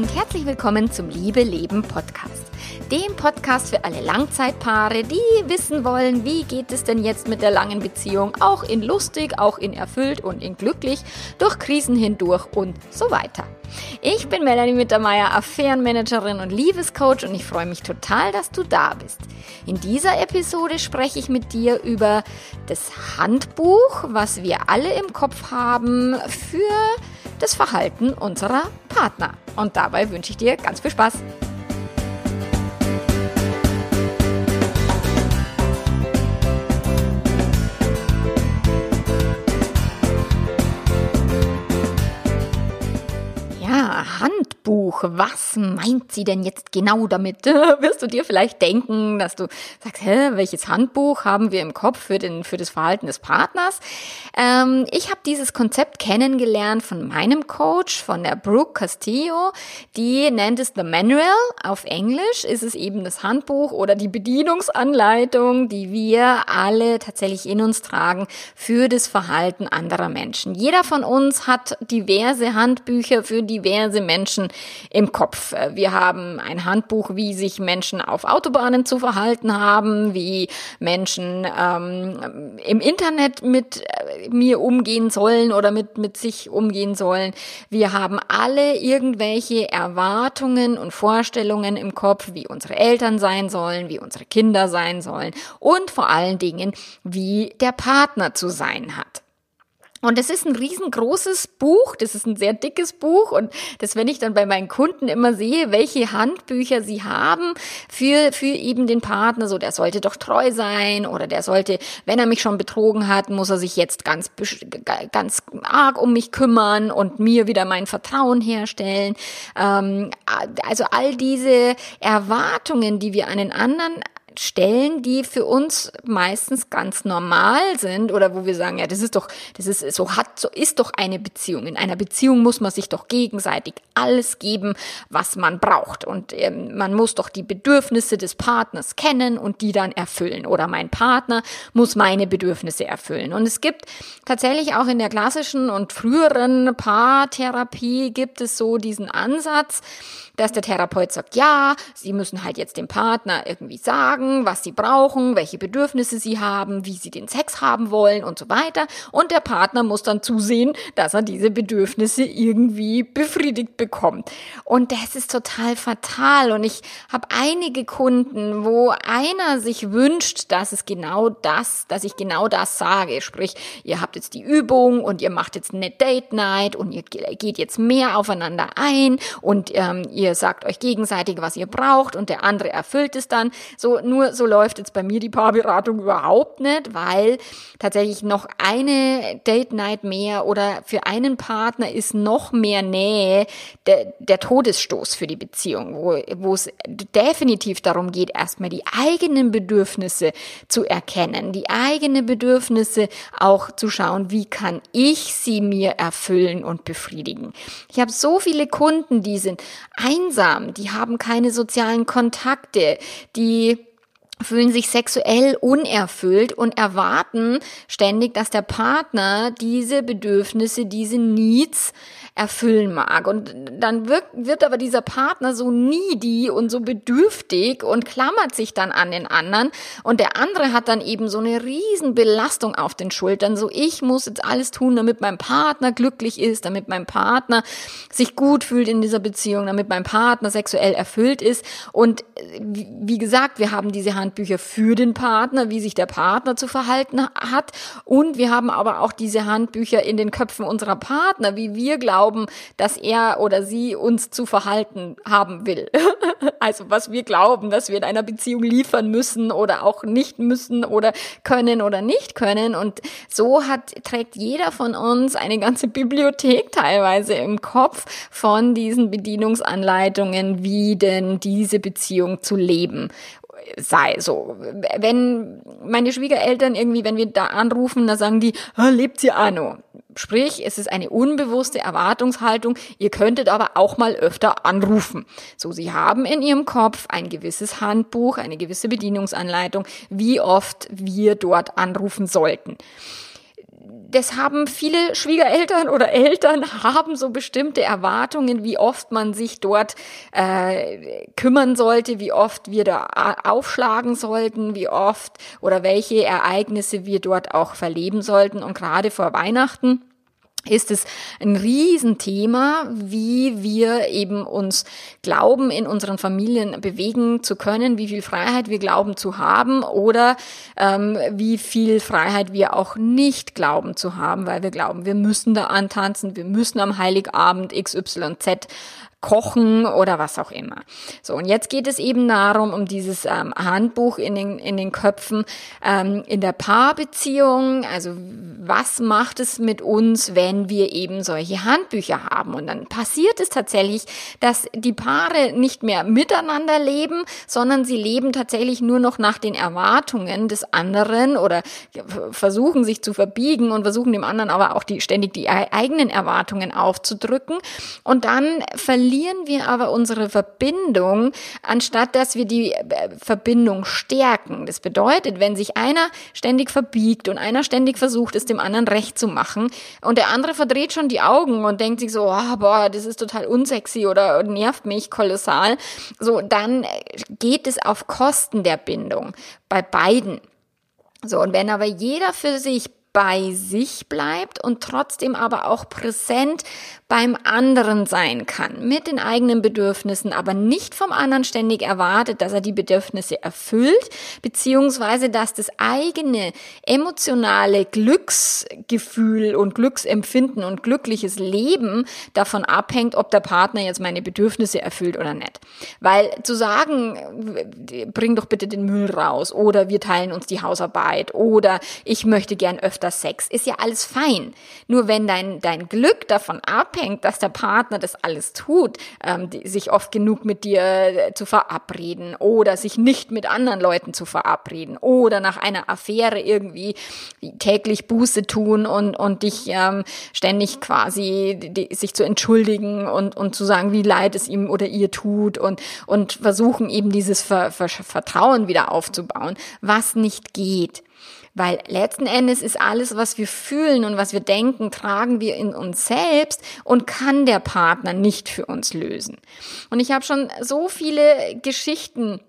und herzlich willkommen zum Liebe Leben Podcast. Dem Podcast für alle Langzeitpaare, die wissen wollen, wie geht es denn jetzt mit der langen Beziehung, auch in lustig, auch in erfüllt und in glücklich, durch Krisen hindurch und so weiter. Ich bin Melanie Mittermeier, Affärenmanagerin und Liebescoach und ich freue mich total, dass du da bist. In dieser Episode spreche ich mit dir über das Handbuch, was wir alle im Kopf haben für das Verhalten unserer Partner. Und dabei wünsche ich dir ganz viel Spaß. Hand Handbuch. Was meint sie denn jetzt genau damit? Wirst du dir vielleicht denken, dass du sagst, hä, welches Handbuch haben wir im Kopf für, den, für das Verhalten des Partners? Ähm, ich habe dieses Konzept kennengelernt von meinem Coach, von der Brooke Castillo. Die nennt es The Manual. Auf Englisch ist es eben das Handbuch oder die Bedienungsanleitung, die wir alle tatsächlich in uns tragen für das Verhalten anderer Menschen. Jeder von uns hat diverse Handbücher für diverse Menschen im Kopf. Wir haben ein Handbuch, wie sich Menschen auf Autobahnen zu verhalten haben, wie Menschen ähm, im Internet mit äh, mir umgehen sollen oder mit, mit sich umgehen sollen. Wir haben alle irgendwelche Erwartungen und Vorstellungen im Kopf, wie unsere Eltern sein sollen, wie unsere Kinder sein sollen und vor allen Dingen, wie der Partner zu sein hat. Und es ist ein riesengroßes Buch, das ist ein sehr dickes Buch und das, wenn ich dann bei meinen Kunden immer sehe, welche Handbücher sie haben für, für eben den Partner, so der sollte doch treu sein oder der sollte, wenn er mich schon betrogen hat, muss er sich jetzt ganz, ganz arg um mich kümmern und mir wieder mein Vertrauen herstellen. Ähm, also all diese Erwartungen, die wir an den anderen Stellen, die für uns meistens ganz normal sind oder wo wir sagen, ja, das ist doch, das ist so hat, so ist doch eine Beziehung. In einer Beziehung muss man sich doch gegenseitig alles geben, was man braucht und ähm, man muss doch die Bedürfnisse des Partners kennen und die dann erfüllen oder mein Partner muss meine Bedürfnisse erfüllen. Und es gibt tatsächlich auch in der klassischen und früheren Paartherapie gibt es so diesen Ansatz, dass der Therapeut sagt, ja, Sie müssen halt jetzt dem Partner irgendwie sagen, was Sie brauchen, welche Bedürfnisse Sie haben, wie Sie den Sex haben wollen und so weiter. Und der Partner muss dann zusehen, dass er diese Bedürfnisse irgendwie befriedigt bekommt. Und das ist total fatal. Und ich habe einige Kunden, wo einer sich wünscht, dass es genau das, dass ich genau das sage. Sprich, ihr habt jetzt die Übung und ihr macht jetzt eine Date Night und ihr geht jetzt mehr aufeinander ein und ähm, ihr ihr sagt euch gegenseitig, was ihr braucht und der andere erfüllt es dann. So, nur so läuft jetzt bei mir die Paarberatung überhaupt nicht, weil tatsächlich noch eine Date Night mehr oder für einen Partner ist noch mehr Nähe der, der Todesstoß für die Beziehung, wo, es definitiv darum geht, erstmal die eigenen Bedürfnisse zu erkennen, die eigenen Bedürfnisse auch zu schauen, wie kann ich sie mir erfüllen und befriedigen. Ich habe so viele Kunden, die sind einsam, die haben keine sozialen Kontakte, die fühlen sich sexuell unerfüllt und erwarten ständig, dass der Partner diese Bedürfnisse, diese Needs erfüllen mag. Und dann wird, wird aber dieser Partner so needy und so bedürftig und klammert sich dann an den anderen. Und der andere hat dann eben so eine riesen Belastung auf den Schultern. So, ich muss jetzt alles tun, damit mein Partner glücklich ist, damit mein Partner sich gut fühlt in dieser Beziehung, damit mein Partner sexuell erfüllt ist. Und äh, wie gesagt, wir haben diese Handbücher für den Partner, wie sich der Partner zu verhalten hat. Und wir haben aber auch diese Handbücher in den Köpfen unserer Partner, wie wir glauben, dass er oder sie uns zu verhalten haben will. also was wir glauben, dass wir in einer Beziehung liefern müssen oder auch nicht müssen oder können oder nicht können. Und so hat, trägt jeder von uns eine ganze Bibliothek teilweise im Kopf von diesen Bedienungsanleitungen, wie denn diese Beziehung zu leben sei. So, wenn meine Schwiegereltern irgendwie, wenn wir da anrufen, da sagen die, lebt sie Anno. Sprich, es ist eine unbewusste Erwartungshaltung. Ihr könntet aber auch mal öfter anrufen. So, Sie haben in Ihrem Kopf ein gewisses Handbuch, eine gewisse Bedienungsanleitung, wie oft wir dort anrufen sollten das haben viele Schwiegereltern oder Eltern haben so bestimmte Erwartungen, wie oft man sich dort äh, kümmern sollte, wie oft wir da aufschlagen sollten, wie oft oder welche Ereignisse wir dort auch verleben sollten. Und gerade vor Weihnachten ist es ein Riesenthema, wie wir eben uns glauben, in unseren Familien bewegen zu können, wie viel Freiheit wir glauben zu haben oder ähm, wie viel Freiheit wir auch nicht glauben zu haben, weil wir glauben, wir müssen da antanzen, wir müssen am Heiligabend XYZ Kochen oder was auch immer. So, und jetzt geht es eben darum, um dieses ähm, Handbuch in den, in den Köpfen ähm, in der Paarbeziehung. Also was macht es mit uns, wenn wir eben solche Handbücher haben? Und dann passiert es tatsächlich, dass die Paare nicht mehr miteinander leben, sondern sie leben tatsächlich nur noch nach den Erwartungen des anderen oder versuchen sich zu verbiegen und versuchen dem anderen aber auch die, ständig die eigenen Erwartungen aufzudrücken. Und dann verlieren verlieren wir aber unsere Verbindung, anstatt dass wir die äh, Verbindung stärken. Das bedeutet, wenn sich einer ständig verbiegt und einer ständig versucht, es dem anderen recht zu machen und der andere verdreht schon die Augen und denkt sich so, oh, boah, das ist total unsexy oder nervt mich kolossal, so, dann geht es auf Kosten der Bindung bei beiden. So, und wenn aber jeder für sich bei sich bleibt und trotzdem aber auch präsent beim anderen sein kann, mit den eigenen Bedürfnissen, aber nicht vom anderen ständig erwartet, dass er die Bedürfnisse erfüllt, beziehungsweise dass das eigene emotionale Glücksgefühl und Glücksempfinden und glückliches Leben davon abhängt, ob der Partner jetzt meine Bedürfnisse erfüllt oder nicht. Weil zu sagen, bring doch bitte den Müll raus oder wir teilen uns die Hausarbeit oder ich möchte gern öfter Sex, ist ja alles fein. Nur wenn dein, dein Glück davon abhängt, dass der Partner das alles tut, ähm, die, sich oft genug mit dir äh, zu verabreden oder sich nicht mit anderen Leuten zu verabreden oder nach einer Affäre irgendwie täglich Buße tun und, und dich ähm, ständig quasi die, sich zu entschuldigen und, und zu sagen, wie leid es ihm oder ihr tut und, und versuchen eben dieses Ver, Ver, Vertrauen wieder aufzubauen, was nicht geht. Weil letzten Endes ist alles, was wir fühlen und was wir denken, tragen wir in uns selbst und kann der Partner nicht für uns lösen. Und ich habe schon so viele Geschichten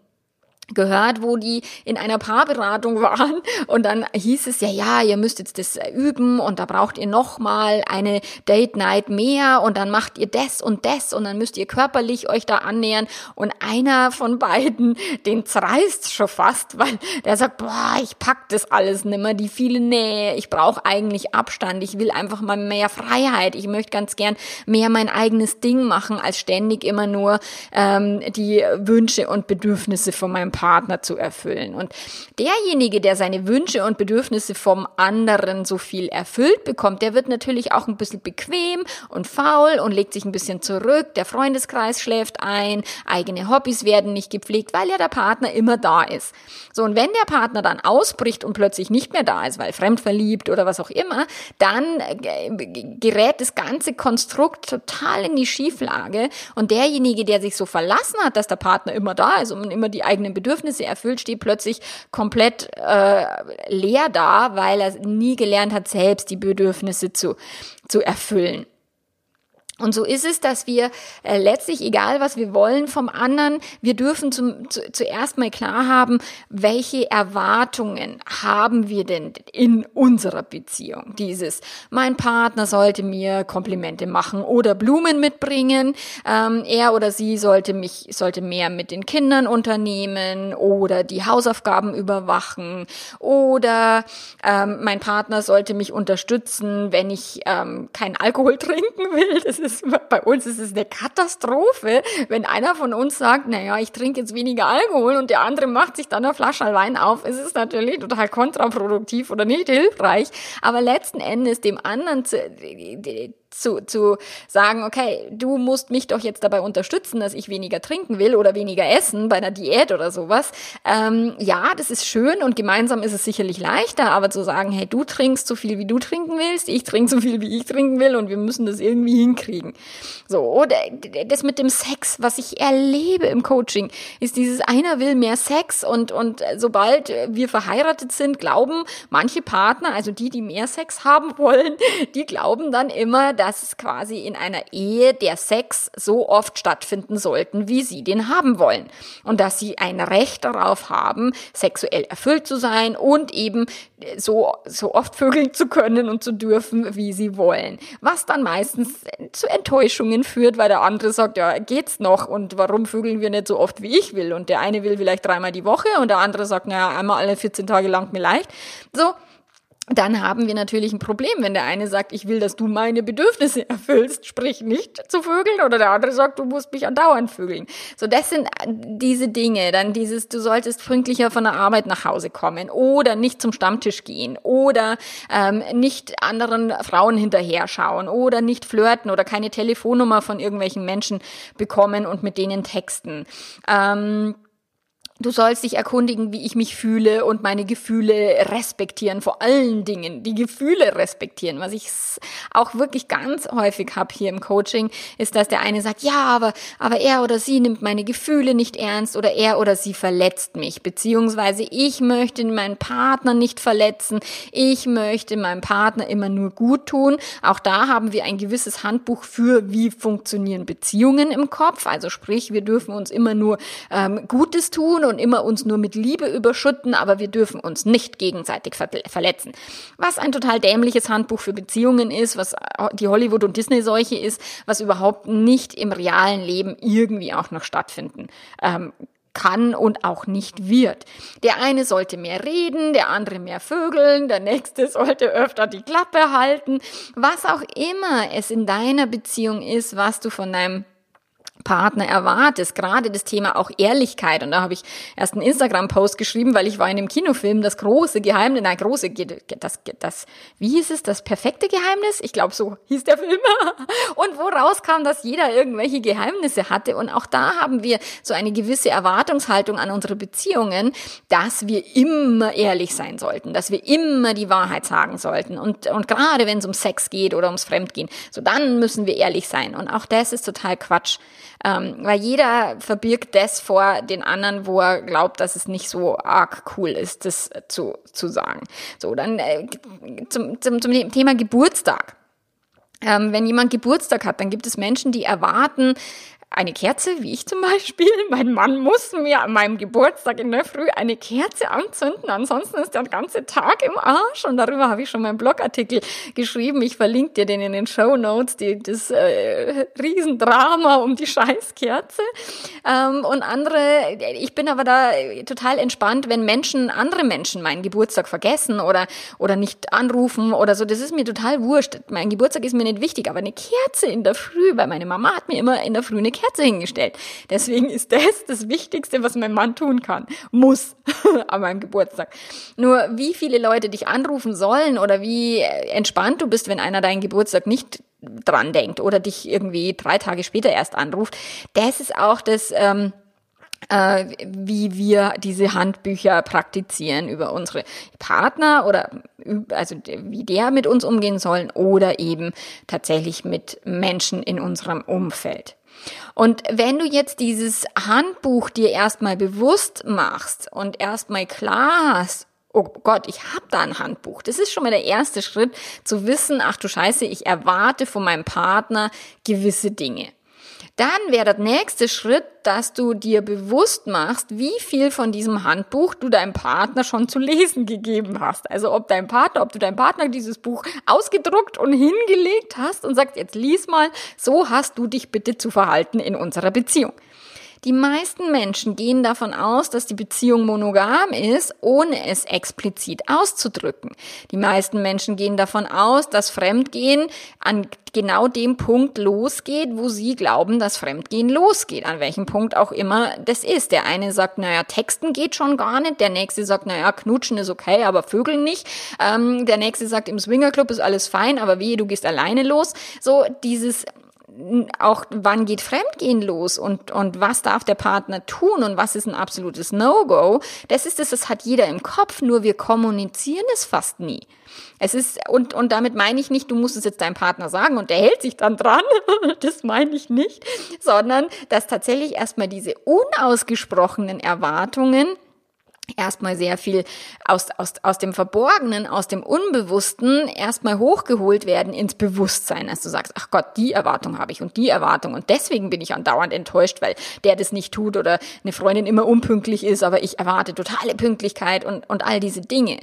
gehört, wo die in einer Paarberatung waren. Und dann hieß es ja, ja, ihr müsst jetzt das üben und da braucht ihr noch mal eine Date Night mehr und dann macht ihr das und das und dann müsst ihr körperlich euch da annähern. Und einer von beiden, den zerreißt schon fast, weil der sagt, boah, ich pack das alles nimmer, die viele Nähe, ich brauche eigentlich Abstand, ich will einfach mal mehr Freiheit, ich möchte ganz gern mehr mein eigenes Ding machen, als ständig immer nur ähm, die Wünsche und Bedürfnisse von meinem Partner zu erfüllen. Und derjenige, der seine Wünsche und Bedürfnisse vom anderen so viel erfüllt bekommt, der wird natürlich auch ein bisschen bequem und faul und legt sich ein bisschen zurück. Der Freundeskreis schläft ein, eigene Hobbys werden nicht gepflegt, weil ja der Partner immer da ist. So, und wenn der Partner dann ausbricht und plötzlich nicht mehr da ist, weil fremdverliebt oder was auch immer, dann äh, gerät das ganze Konstrukt total in die Schieflage. Und derjenige, der sich so verlassen hat, dass der Partner immer da ist und immer die eigenen Bedürfnisse erfüllt, steht plötzlich komplett äh, leer da, weil er nie gelernt hat, selbst die Bedürfnisse zu, zu erfüllen. Und so ist es, dass wir äh, letztlich, egal was wir wollen vom anderen, wir dürfen zum, zu, zuerst mal klar haben, welche Erwartungen haben wir denn in unserer Beziehung. Dieses, mein Partner sollte mir Komplimente machen oder Blumen mitbringen, ähm, er oder sie sollte mich, sollte mehr mit den Kindern unternehmen oder die Hausaufgaben überwachen oder ähm, mein Partner sollte mich unterstützen, wenn ich ähm, keinen Alkohol trinken will. Das ist ist, bei uns ist es eine Katastrophe, wenn einer von uns sagt, naja, ich trinke jetzt weniger Alkohol und der andere macht sich dann eine Flasche Wein auf. Es ist natürlich total kontraproduktiv oder nicht hilfreich, aber letzten Endes dem anderen zu, zu, zu sagen, okay, du musst mich doch jetzt dabei unterstützen, dass ich weniger trinken will oder weniger essen bei einer Diät oder sowas. Ähm, ja, das ist schön und gemeinsam ist es sicherlich leichter, aber zu sagen, hey, du trinkst so viel, wie du trinken willst, ich trinke so viel, wie ich trinken will und wir müssen das irgendwie hinkriegen. So, oder das mit dem Sex, was ich erlebe im Coaching, ist dieses einer will mehr Sex und, und sobald wir verheiratet sind, glauben manche Partner, also die, die mehr Sex haben wollen, die glauben dann immer, dass quasi in einer Ehe der Sex so oft stattfinden sollten, wie sie den haben wollen. Und dass sie ein Recht darauf haben, sexuell erfüllt zu sein und eben so, so oft vögeln zu können und zu dürfen, wie sie wollen. Was dann meistens zu Enttäuschungen führt, weil der andere sagt, ja, geht's noch und warum vögeln wir nicht so oft, wie ich will? Und der eine will vielleicht dreimal die Woche und der andere sagt, naja, einmal alle 14 Tage lang mir leicht. So, dann haben wir natürlich ein Problem, wenn der eine sagt, ich will, dass du meine Bedürfnisse erfüllst, sprich nicht zu vögeln, oder der andere sagt, du musst mich andauernd vögeln. So, das sind diese Dinge, dann dieses, du solltest pünktlicher von der Arbeit nach Hause kommen oder nicht zum Stammtisch gehen oder ähm, nicht anderen Frauen hinterher schauen oder nicht flirten oder keine Telefonnummer von irgendwelchen Menschen bekommen und mit denen texten. Ähm, Du sollst dich erkundigen, wie ich mich fühle und meine Gefühle respektieren. Vor allen Dingen die Gefühle respektieren. Was ich auch wirklich ganz häufig habe hier im Coaching, ist, dass der eine sagt, ja, aber, aber er oder sie nimmt meine Gefühle nicht ernst oder er oder sie verletzt mich. Beziehungsweise ich möchte meinen Partner nicht verletzen. Ich möchte meinem Partner immer nur gut tun. Auch da haben wir ein gewisses Handbuch für, wie funktionieren Beziehungen im Kopf. Also sprich, wir dürfen uns immer nur ähm, Gutes tun und immer uns nur mit Liebe überschütten, aber wir dürfen uns nicht gegenseitig verletzen. Was ein total dämliches Handbuch für Beziehungen ist, was die Hollywood- und Disney-Seuche ist, was überhaupt nicht im realen Leben irgendwie auch noch stattfinden ähm, kann und auch nicht wird. Der eine sollte mehr reden, der andere mehr vögeln, der nächste sollte öfter die Klappe halten. Was auch immer es in deiner Beziehung ist, was du von deinem Partner erwartest. Gerade das Thema auch Ehrlichkeit. Und da habe ich erst einen Instagram-Post geschrieben, weil ich war in dem Kinofilm Das große Geheimnis, nein, große, das, das, wie hieß es, das perfekte Geheimnis? Ich glaube, so hieß der Film. Und wo rauskam, dass jeder irgendwelche Geheimnisse hatte. Und auch da haben wir so eine gewisse Erwartungshaltung an unsere Beziehungen, dass wir immer ehrlich sein sollten, dass wir immer die Wahrheit sagen sollten. Und, und gerade wenn es um Sex geht oder ums Fremdgehen, so dann müssen wir ehrlich sein. Und auch das ist total Quatsch. Ähm, weil jeder verbirgt das vor den anderen, wo er glaubt, dass es nicht so arg cool ist, das zu, zu sagen. So, dann äh, zum, zum, zum Thema Geburtstag. Ähm, wenn jemand Geburtstag hat, dann gibt es Menschen, die erwarten, eine Kerze, wie ich zum Beispiel. Mein Mann muss mir an meinem Geburtstag in der Früh eine Kerze anzünden, ansonsten ist der ganze Tag im Arsch. Und darüber habe ich schon meinen Blogartikel geschrieben. Ich verlinke dir den in den Show Notes, die, das äh, Riesendrama um die Scheißkerze. Ähm, und andere, ich bin aber da total entspannt, wenn Menschen, andere Menschen meinen Geburtstag vergessen oder, oder nicht anrufen oder so. Das ist mir total wurscht. Mein Geburtstag ist mir nicht wichtig, aber eine Kerze in der Früh, weil meine Mama hat mir immer in der Früh eine hingestellt. Deswegen ist das das Wichtigste, was mein Mann tun kann. Muss an meinem Geburtstag. Nur wie viele Leute dich anrufen sollen oder wie entspannt du bist, wenn einer deinen Geburtstag nicht dran denkt oder dich irgendwie drei Tage später erst anruft, das ist auch das, ähm, äh, wie wir diese Handbücher praktizieren über unsere Partner oder also wie der mit uns umgehen sollen oder eben tatsächlich mit Menschen in unserem Umfeld. Und wenn du jetzt dieses Handbuch dir erstmal bewusst machst und erstmal klar hast, oh Gott, ich habe da ein Handbuch. Das ist schon mal der erste Schritt, zu wissen, ach du Scheiße, ich erwarte von meinem Partner gewisse Dinge. Dann wäre der nächste Schritt, dass du dir bewusst machst, wie viel von diesem Handbuch du deinem Partner schon zu lesen gegeben hast. Also ob dein Partner, ob du deinem Partner dieses Buch ausgedruckt und hingelegt hast und sagst, jetzt lies mal, so hast du dich bitte zu verhalten in unserer Beziehung. Die meisten Menschen gehen davon aus, dass die Beziehung monogam ist, ohne es explizit auszudrücken. Die meisten Menschen gehen davon aus, dass Fremdgehen an genau dem Punkt losgeht, wo sie glauben, dass Fremdgehen losgeht, an welchem Punkt auch immer das ist. Der eine sagt, naja, Texten geht schon gar nicht, der nächste sagt, naja, knutschen ist okay, aber Vögeln nicht. Ähm, der nächste sagt, im Swingerclub ist alles fein, aber wie, du gehst alleine los. So dieses auch wann geht Fremdgehen los und, und was darf der Partner tun und was ist ein absolutes No-Go, das ist es, das hat jeder im Kopf, nur wir kommunizieren es fast nie. Es ist, und, und damit meine ich nicht, du musst es jetzt deinem Partner sagen und der hält sich dann dran. das meine ich nicht, sondern dass tatsächlich erstmal diese unausgesprochenen Erwartungen erstmal sehr viel aus, aus, aus dem Verborgenen, aus dem Unbewussten erstmal hochgeholt werden ins Bewusstsein, dass du sagst, ach Gott, die Erwartung habe ich und die Erwartung und deswegen bin ich andauernd enttäuscht, weil der das nicht tut oder eine Freundin immer unpünktlich ist, aber ich erwarte totale Pünktlichkeit und, und all diese Dinge.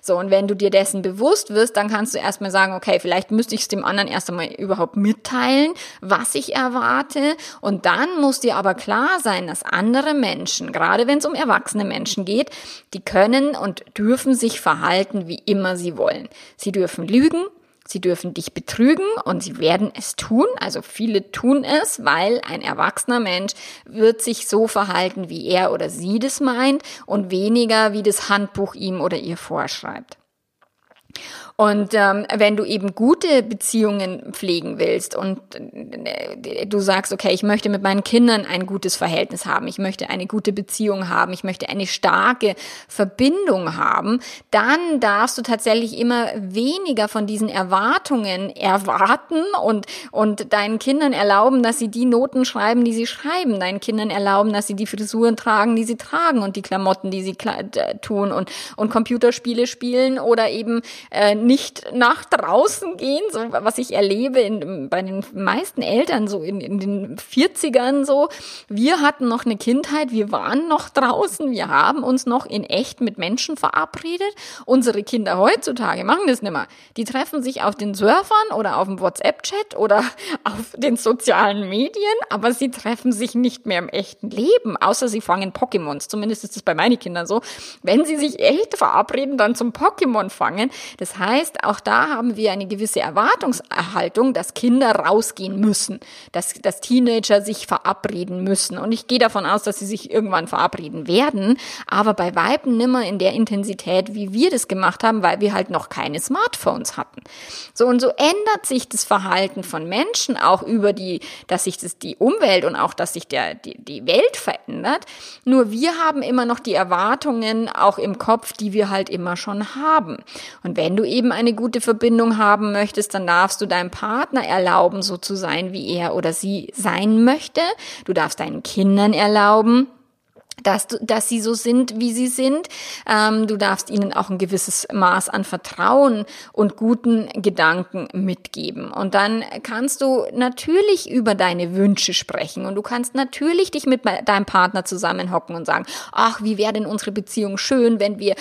So, und wenn du dir dessen bewusst wirst, dann kannst du erstmal sagen, okay, vielleicht müsste ich es dem anderen erst einmal überhaupt mitteilen, was ich erwarte und dann muss dir aber klar sein, dass andere Menschen, gerade wenn es um erwachsene Menschen geht, die können und dürfen sich verhalten, wie immer sie wollen. Sie dürfen lügen, Sie dürfen dich betrügen und sie werden es tun. Also viele tun es, weil ein erwachsener Mensch wird sich so verhalten, wie er oder sie das meint und weniger, wie das Handbuch ihm oder ihr vorschreibt. Und ähm, wenn du eben gute Beziehungen pflegen willst und äh, du sagst, okay, ich möchte mit meinen Kindern ein gutes Verhältnis haben, ich möchte eine gute Beziehung haben, ich möchte eine starke Verbindung haben, dann darfst du tatsächlich immer weniger von diesen Erwartungen erwarten und, und deinen Kindern erlauben, dass sie die Noten schreiben, die sie schreiben, deinen Kindern erlauben, dass sie die Frisuren tragen, die sie tragen und die Klamotten, die sie tun und, und Computerspiele spielen oder eben äh, nicht nach draußen gehen, so was ich erlebe in, bei den meisten Eltern so in, in den 40ern so. Wir hatten noch eine Kindheit, wir waren noch draußen, wir haben uns noch in echt mit Menschen verabredet. Unsere Kinder heutzutage machen das nicht mehr. Die treffen sich auf den Surfern oder auf dem WhatsApp-Chat oder auf den sozialen Medien, aber sie treffen sich nicht mehr im echten Leben, außer sie fangen Pokémons. Zumindest ist es bei meinen Kindern so. Wenn sie sich echt verabreden, dann zum Pokémon fangen. Das heißt, heißt, auch da haben wir eine gewisse Erwartungserhaltung, dass Kinder rausgehen müssen, dass, dass Teenager sich verabreden müssen. Und ich gehe davon aus, dass sie sich irgendwann verabreden werden, aber bei Weiben nimmer in der Intensität, wie wir das gemacht haben, weil wir halt noch keine Smartphones hatten. So und so ändert sich das Verhalten von Menschen auch über die, dass sich das die Umwelt und auch, dass sich der, die, die Welt verändert. Nur wir haben immer noch die Erwartungen auch im Kopf, die wir halt immer schon haben. Und wenn du eben eine gute Verbindung haben möchtest, dann darfst du deinem Partner erlauben, so zu sein, wie er oder sie sein möchte. Du darfst deinen Kindern erlauben, dass, du, dass sie so sind, wie sie sind. Ähm, du darfst ihnen auch ein gewisses Maß an Vertrauen und guten Gedanken mitgeben. Und dann kannst du natürlich über deine Wünsche sprechen und du kannst natürlich dich mit deinem Partner zusammenhocken und sagen, ach, wie wäre denn unsere Beziehung schön, wenn wir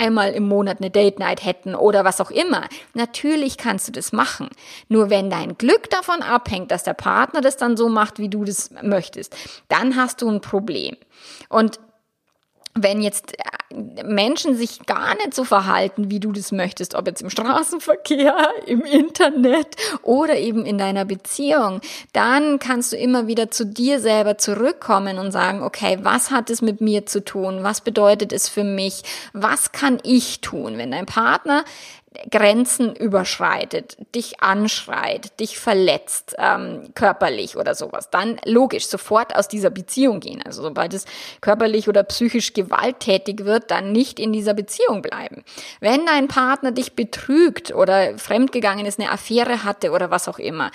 einmal im Monat eine Date Night hätten oder was auch immer. Natürlich kannst du das machen. Nur wenn dein Glück davon abhängt, dass der Partner das dann so macht, wie du das möchtest, dann hast du ein Problem. Und wenn jetzt äh, Menschen sich gar nicht so verhalten, wie du das möchtest, ob jetzt im Straßenverkehr, im Internet oder eben in deiner Beziehung, dann kannst du immer wieder zu dir selber zurückkommen und sagen, okay, was hat es mit mir zu tun? Was bedeutet es für mich? Was kann ich tun? Wenn dein Partner Grenzen überschreitet, dich anschreit, dich verletzt, ähm, körperlich oder sowas, dann logisch sofort aus dieser Beziehung gehen. Also sobald es körperlich oder psychisch gewalttätig wird, dann nicht in dieser Beziehung bleiben. Wenn dein Partner dich betrügt oder fremdgegangen ist, eine Affäre hatte oder was auch immer,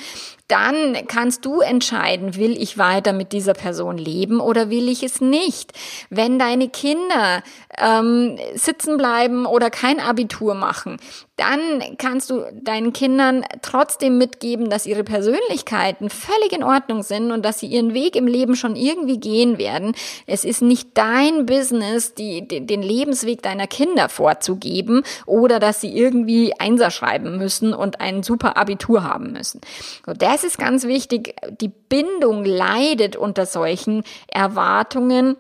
dann kannst du entscheiden, will ich weiter mit dieser Person leben oder will ich es nicht. Wenn deine Kinder ähm, sitzen bleiben oder kein Abitur machen, dann kannst du deinen Kindern trotzdem mitgeben, dass ihre Persönlichkeiten völlig in Ordnung sind und dass sie ihren Weg im Leben schon irgendwie gehen werden. Es ist nicht dein Business, die, den Lebensweg deiner Kinder vorzugeben oder dass sie irgendwie Einser schreiben müssen und ein super Abitur haben müssen. So, das ist ganz wichtig. Die Bindung leidet unter solchen Erwartungen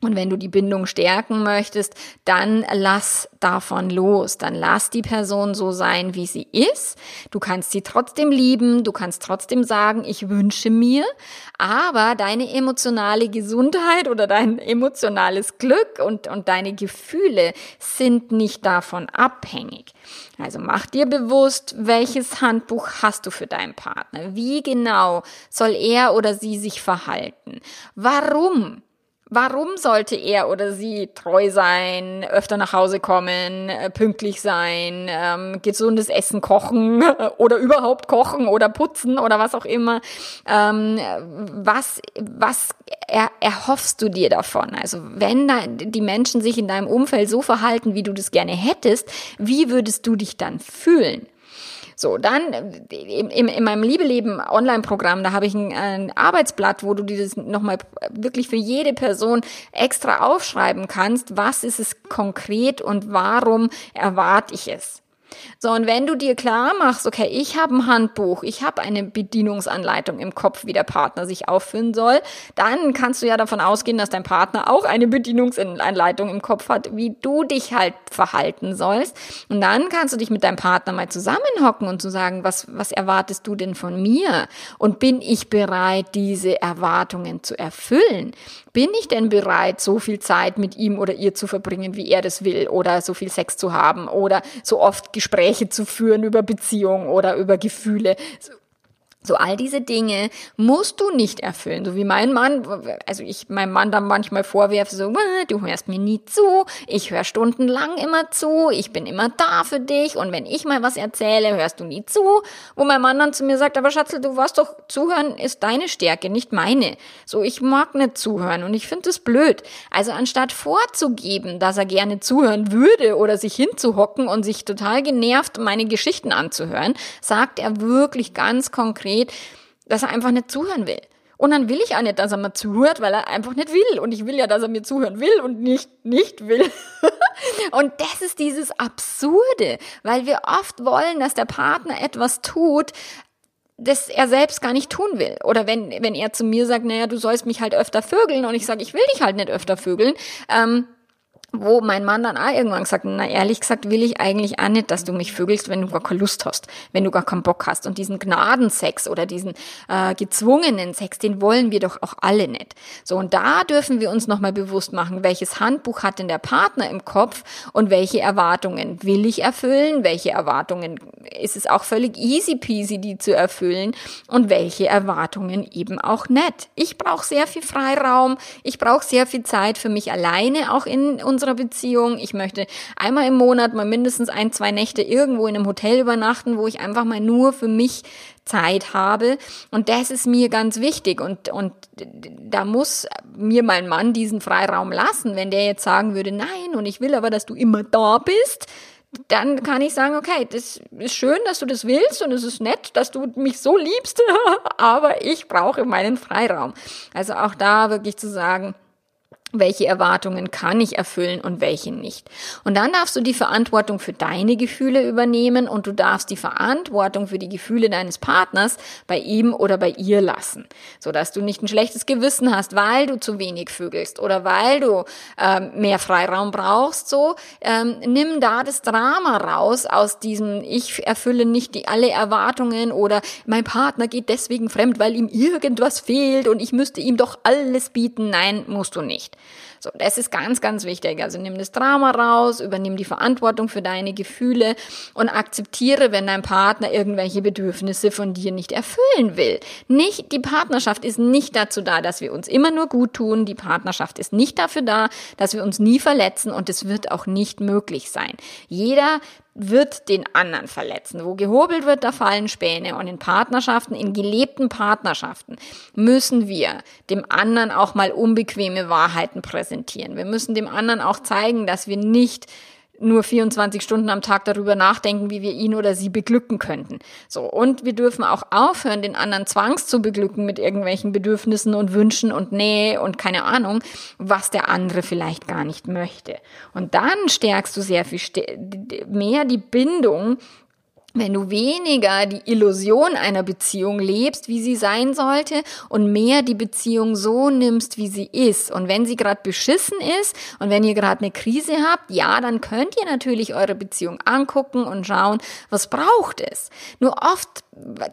und wenn du die Bindung stärken möchtest, dann lass davon los. Dann lass die Person so sein, wie sie ist. Du kannst sie trotzdem lieben. Du kannst trotzdem sagen, ich wünsche mir. Aber deine emotionale Gesundheit oder dein emotionales Glück und, und deine Gefühle sind nicht davon abhängig. Also mach dir bewusst, welches Handbuch hast du für deinen Partner? Wie genau soll er oder sie sich verhalten? Warum? Warum sollte er oder sie treu sein, öfter nach Hause kommen, äh, pünktlich sein, ähm, gesundes Essen kochen oder überhaupt kochen oder putzen oder was auch immer? Ähm, was was er, erhoffst du dir davon? Also wenn da die Menschen sich in deinem Umfeld so verhalten, wie du das gerne hättest, wie würdest du dich dann fühlen? So, dann in, in, in meinem Liebeleben Online-Programm, da habe ich ein, ein Arbeitsblatt, wo du dieses nochmal wirklich für jede Person extra aufschreiben kannst, was ist es konkret und warum erwarte ich es. So, und wenn du dir klar machst, okay, ich habe ein Handbuch, ich habe eine Bedienungsanleitung im Kopf, wie der Partner sich auffüllen soll, dann kannst du ja davon ausgehen, dass dein Partner auch eine Bedienungsanleitung im Kopf hat, wie du dich halt verhalten sollst. Und dann kannst du dich mit deinem Partner mal zusammenhocken und zu sagen, was, was erwartest du denn von mir? Und bin ich bereit, diese Erwartungen zu erfüllen? Bin ich denn bereit, so viel Zeit mit ihm oder ihr zu verbringen, wie er das will, oder so viel Sex zu haben, oder so oft Gespräche zu führen über Beziehungen oder über Gefühle? So all diese Dinge musst du nicht erfüllen, so wie mein Mann, also ich meinem Mann dann manchmal vorwerfe, so, du hörst mir nie zu, ich höre stundenlang immer zu, ich bin immer da für dich. Und wenn ich mal was erzähle, hörst du nie zu, wo mein Mann dann zu mir sagt, aber Schatzel, du warst doch, zuhören ist deine Stärke, nicht meine. So, ich mag nicht zuhören und ich finde es blöd. Also anstatt vorzugeben, dass er gerne zuhören würde oder sich hinzuhocken und sich total genervt meine Geschichten anzuhören, sagt er wirklich ganz konkret, konkret, dass er einfach nicht zuhören will. Und dann will ich auch nicht, dass er mir zuhört, weil er einfach nicht will. Und ich will ja, dass er mir zuhören will und nicht nicht will. und das ist dieses Absurde, weil wir oft wollen, dass der Partner etwas tut, das er selbst gar nicht tun will. Oder wenn, wenn er zu mir sagt, naja, du sollst mich halt öfter vögeln und ich sage, ich will dich halt nicht öfter vögeln, ähm, wo mein Mann dann auch irgendwann gesagt, na ehrlich gesagt will ich eigentlich auch nicht, dass du mich vögelst, wenn du gar keine Lust hast, wenn du gar keinen Bock hast. Und diesen Gnadensex oder diesen äh, gezwungenen Sex, den wollen wir doch auch alle nicht. So, und da dürfen wir uns nochmal bewusst machen, welches Handbuch hat denn der Partner im Kopf und welche Erwartungen will ich erfüllen, welche Erwartungen ist es auch völlig easy peasy, die zu erfüllen und welche Erwartungen eben auch nicht. Ich brauche sehr viel Freiraum, ich brauche sehr viel Zeit für mich alleine, auch in unserer Beziehung. Ich möchte einmal im Monat mal mindestens ein, zwei Nächte irgendwo in einem Hotel übernachten, wo ich einfach mal nur für mich Zeit habe. Und das ist mir ganz wichtig. Und, und da muss mir mein Mann diesen Freiraum lassen. Wenn der jetzt sagen würde, nein, und ich will aber, dass du immer da bist, dann kann ich sagen, okay, das ist schön, dass du das willst und es ist nett, dass du mich so liebst, aber ich brauche meinen Freiraum. Also auch da wirklich zu sagen, welche Erwartungen kann ich erfüllen und welche nicht. Und dann darfst du die Verantwortung für deine Gefühle übernehmen und du darfst die Verantwortung für die Gefühle deines Partners bei ihm oder bei ihr lassen, so dass du nicht ein schlechtes Gewissen hast, weil du zu wenig vögelst oder weil du ähm, mehr Freiraum brauchst. So ähm, nimm da das Drama raus aus diesem ich erfülle nicht die alle Erwartungen oder mein Partner geht deswegen fremd, weil ihm irgendwas fehlt und ich müsste ihm doch alles bieten. Nein, musst du nicht. So, das ist ganz, ganz wichtig. Also nimm das Drama raus, übernimm die Verantwortung für deine Gefühle und akzeptiere, wenn dein Partner irgendwelche Bedürfnisse von dir nicht erfüllen will. Nicht, die Partnerschaft ist nicht dazu da, dass wir uns immer nur gut tun. Die Partnerschaft ist nicht dafür da, dass wir uns nie verletzen und es wird auch nicht möglich sein. Jeder wird den anderen verletzen. Wo gehobelt wird, da fallen Späne. Und in Partnerschaften, in gelebten Partnerschaften müssen wir dem anderen auch mal unbequeme Wahrheiten präsentieren. Wir müssen dem anderen auch zeigen, dass wir nicht nur 24 Stunden am Tag darüber nachdenken, wie wir ihn oder sie beglücken könnten. So. Und wir dürfen auch aufhören, den anderen zwangs zu beglücken mit irgendwelchen Bedürfnissen und Wünschen und Nähe und keine Ahnung, was der andere vielleicht gar nicht möchte. Und dann stärkst du sehr viel mehr die Bindung wenn du weniger die Illusion einer Beziehung lebst, wie sie sein sollte, und mehr die Beziehung so nimmst, wie sie ist. Und wenn sie gerade beschissen ist und wenn ihr gerade eine Krise habt, ja, dann könnt ihr natürlich eure Beziehung angucken und schauen, was braucht es. Nur oft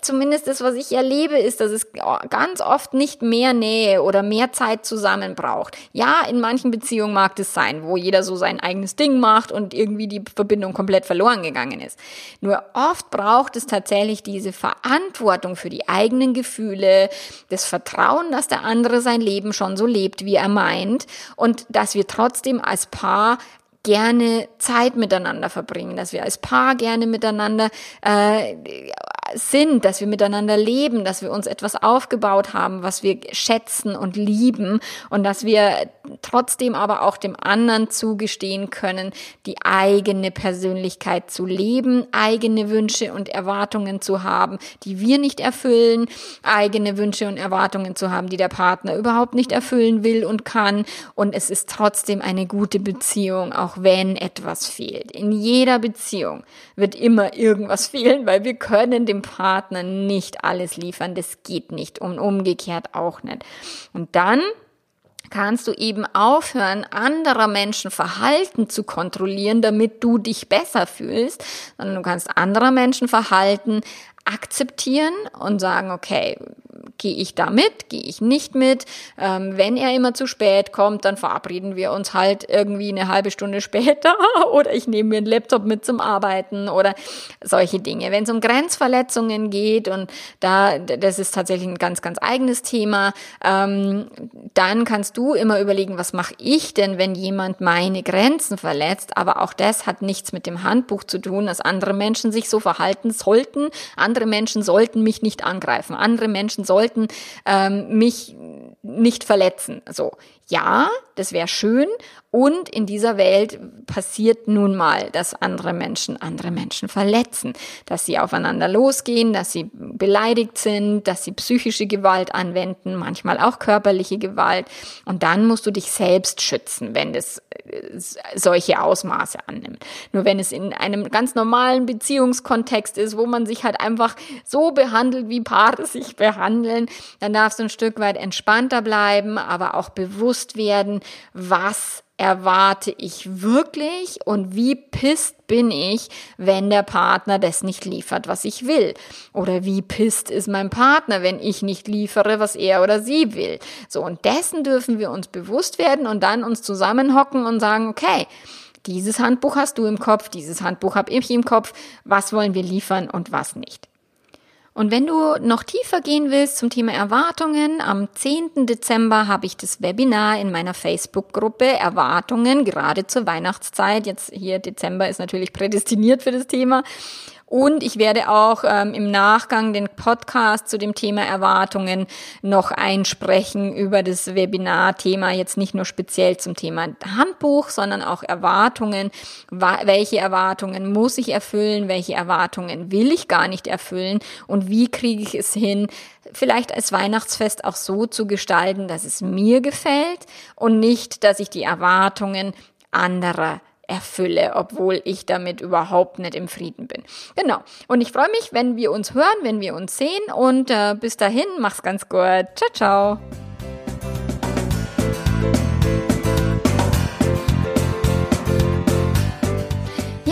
zumindest das, was ich erlebe, ist, dass es ganz oft nicht mehr Nähe oder mehr Zeit zusammen braucht. Ja, in manchen Beziehungen mag das sein, wo jeder so sein eigenes Ding macht und irgendwie die Verbindung komplett verloren gegangen ist. Nur oft braucht es tatsächlich diese Verantwortung für die eigenen Gefühle, das Vertrauen, dass der andere sein Leben schon so lebt, wie er meint und dass wir trotzdem als Paar gerne Zeit miteinander verbringen, dass wir als Paar gerne miteinander äh, sind, dass wir miteinander leben, dass wir uns etwas aufgebaut haben, was wir schätzen und lieben und dass wir trotzdem aber auch dem anderen zugestehen können, die eigene Persönlichkeit zu leben, eigene Wünsche und Erwartungen zu haben, die wir nicht erfüllen, eigene Wünsche und Erwartungen zu haben, die der Partner überhaupt nicht erfüllen will und kann und es ist trotzdem eine gute Beziehung, auch wenn etwas fehlt. In jeder Beziehung wird immer irgendwas fehlen, weil wir können dem Partner nicht alles liefern. Das geht nicht und umgekehrt auch nicht. Und dann kannst du eben aufhören, anderer Menschen Verhalten zu kontrollieren, damit du dich besser fühlst, sondern du kannst anderer Menschen Verhalten akzeptieren und sagen, okay, gehe ich da mit, gehe ich nicht mit. Ähm, wenn er immer zu spät kommt, dann verabreden wir uns halt irgendwie eine halbe Stunde später oder ich nehme mir einen Laptop mit zum Arbeiten oder solche Dinge. Wenn es um Grenzverletzungen geht und da, das ist tatsächlich ein ganz, ganz eigenes Thema, ähm, dann kannst du immer überlegen, was mache ich denn, wenn jemand meine Grenzen verletzt. Aber auch das hat nichts mit dem Handbuch zu tun, dass andere Menschen sich so verhalten sollten. Andere Menschen sollten mich nicht angreifen. Andere Menschen sollten ähm, mich nicht verletzen. So, ja, das wäre schön. Und in dieser Welt passiert nun mal, dass andere Menschen andere Menschen verletzen, dass sie aufeinander losgehen, dass sie beleidigt sind, dass sie psychische Gewalt anwenden, manchmal auch körperliche Gewalt. Und dann musst du dich selbst schützen, wenn das äh, solche Ausmaße annimmt. Nur wenn es in einem ganz normalen Beziehungskontext ist, wo man sich halt einfach so behandelt, wie Paare sich behandeln, dann darfst du ein Stück weit entspannter bleiben, aber auch bewusst werden, was erwarte ich wirklich und wie pisst bin ich, wenn der Partner das nicht liefert, was ich will? Oder wie pisst ist mein Partner, wenn ich nicht liefere, was er oder sie will? So, und dessen dürfen wir uns bewusst werden und dann uns zusammenhocken und sagen, okay, dieses Handbuch hast du im Kopf, dieses Handbuch habe ich im Kopf, was wollen wir liefern und was nicht. Und wenn du noch tiefer gehen willst zum Thema Erwartungen, am 10. Dezember habe ich das Webinar in meiner Facebook-Gruppe Erwartungen, gerade zur Weihnachtszeit. Jetzt hier Dezember ist natürlich prädestiniert für das Thema. Und ich werde auch ähm, im Nachgang den Podcast zu dem Thema Erwartungen noch einsprechen über das Webinar-Thema, jetzt nicht nur speziell zum Thema Handbuch, sondern auch Erwartungen. Welche Erwartungen muss ich erfüllen? Welche Erwartungen will ich gar nicht erfüllen? Und wie kriege ich es hin, vielleicht als Weihnachtsfest auch so zu gestalten, dass es mir gefällt und nicht, dass ich die Erwartungen anderer erfülle, obwohl ich damit überhaupt nicht im Frieden bin. Genau. Und ich freue mich, wenn wir uns hören, wenn wir uns sehen und äh, bis dahin, mach's ganz gut. Ciao, ciao.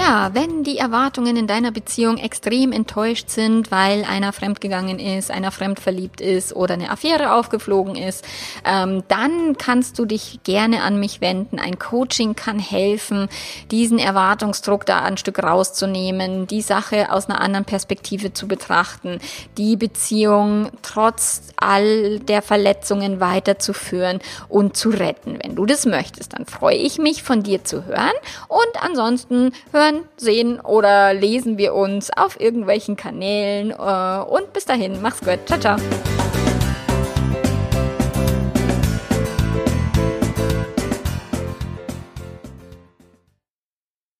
Ja, wenn die Erwartungen in deiner Beziehung extrem enttäuscht sind, weil einer fremdgegangen ist, einer fremdverliebt ist oder eine Affäre aufgeflogen ist, ähm, dann kannst du dich gerne an mich wenden. Ein Coaching kann helfen, diesen Erwartungsdruck da ein Stück rauszunehmen, die Sache aus einer anderen Perspektive zu betrachten, die Beziehung trotz all der Verletzungen weiterzuführen und zu retten. Wenn du das möchtest, dann freue ich mich von dir zu hören und ansonsten hören hören, sehen oder lesen wir uns auf irgendwelchen Kanälen. Äh, und bis dahin, mach's gut. Ciao, ciao.